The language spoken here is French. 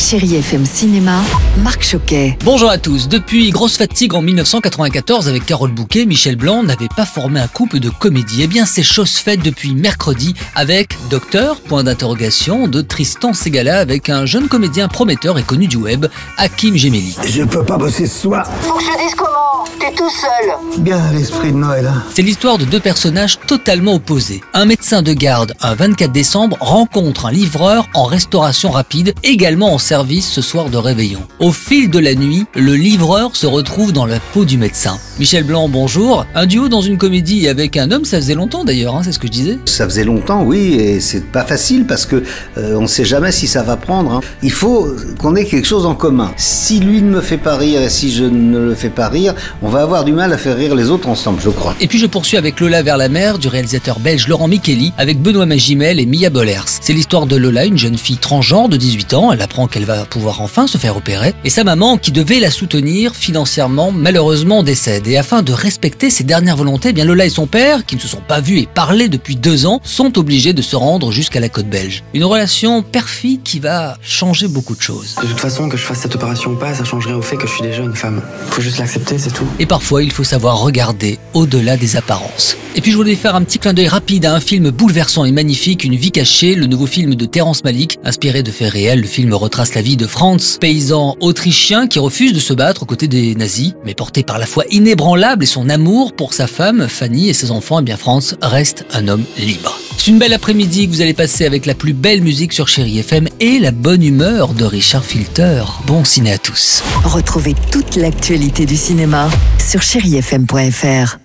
Chérie FM Cinéma, Marc Choquet. Bonjour à tous. Depuis Grosse Fatigue en 1994 avec Carole Bouquet, Michel Blanc n'avait pas formé un couple de comédie. Eh bien, c'est chose faite depuis mercredi avec Docteur, point d'interrogation, de Tristan Segala avec un jeune comédien prometteur et connu du web, Hakim Gemeli. Je peux pas bosser ce soir. Faut que je T'es tout seul. Bien l'esprit de Noël. hein. C'est l'histoire de deux personnages totalement opposés. Un médecin de garde, un 24 décembre, rencontre un livreur en restauration rapide, également en service ce soir de réveillon. Au fil de la nuit, le livreur se retrouve dans la peau du médecin. Michel Blanc, bonjour. Un duo dans une comédie avec un homme, ça faisait longtemps d'ailleurs, hein, c'est ce que je disais. Ça faisait longtemps, oui, et c'est pas facile parce que euh, on sait jamais si ça va prendre. hein. Il faut qu'on ait quelque chose en commun. Si lui ne me fait pas rire et si je ne le fais pas rire, on va avoir du mal à faire rire les autres ensemble, je crois. Et puis je poursuis avec Lola vers la mer du réalisateur belge Laurent Micheli avec Benoît Magimel et Mia Bollers. C'est l'histoire de Lola, une jeune fille transgenre de 18 ans. Elle apprend qu'elle va pouvoir enfin se faire opérer. Et sa maman, qui devait la soutenir financièrement, malheureusement décède. Et afin de respecter ses dernières volontés, eh bien Lola et son père, qui ne se sont pas vus et parlé depuis deux ans, sont obligés de se rendre jusqu'à la côte belge. Une relation perfide qui va changer beaucoup de choses. De toute façon, que je fasse cette opération ou pas, ça changerait au fait que je suis déjà une femme. Faut juste l'accepter, Et parfois, il faut savoir regarder au-delà des apparences. Et puis, je voulais faire un petit clin d'œil rapide à un film bouleversant et magnifique, Une vie cachée, le nouveau film de Terrence Malick, inspiré de faits réels. Le film retrace la vie de Franz, paysan autrichien qui refuse de se battre aux côtés des nazis, mais porté par la foi inébranlable et son amour pour sa femme, Fanny et ses enfants, et bien Franz reste un homme libre. C'est une belle après-midi que vous allez passer avec la plus belle musique sur Chéri FM et la bonne humeur de Richard Filter. Bon ciné à tous. Retrouvez toute l'actualité du cinéma sur chérifm.fr.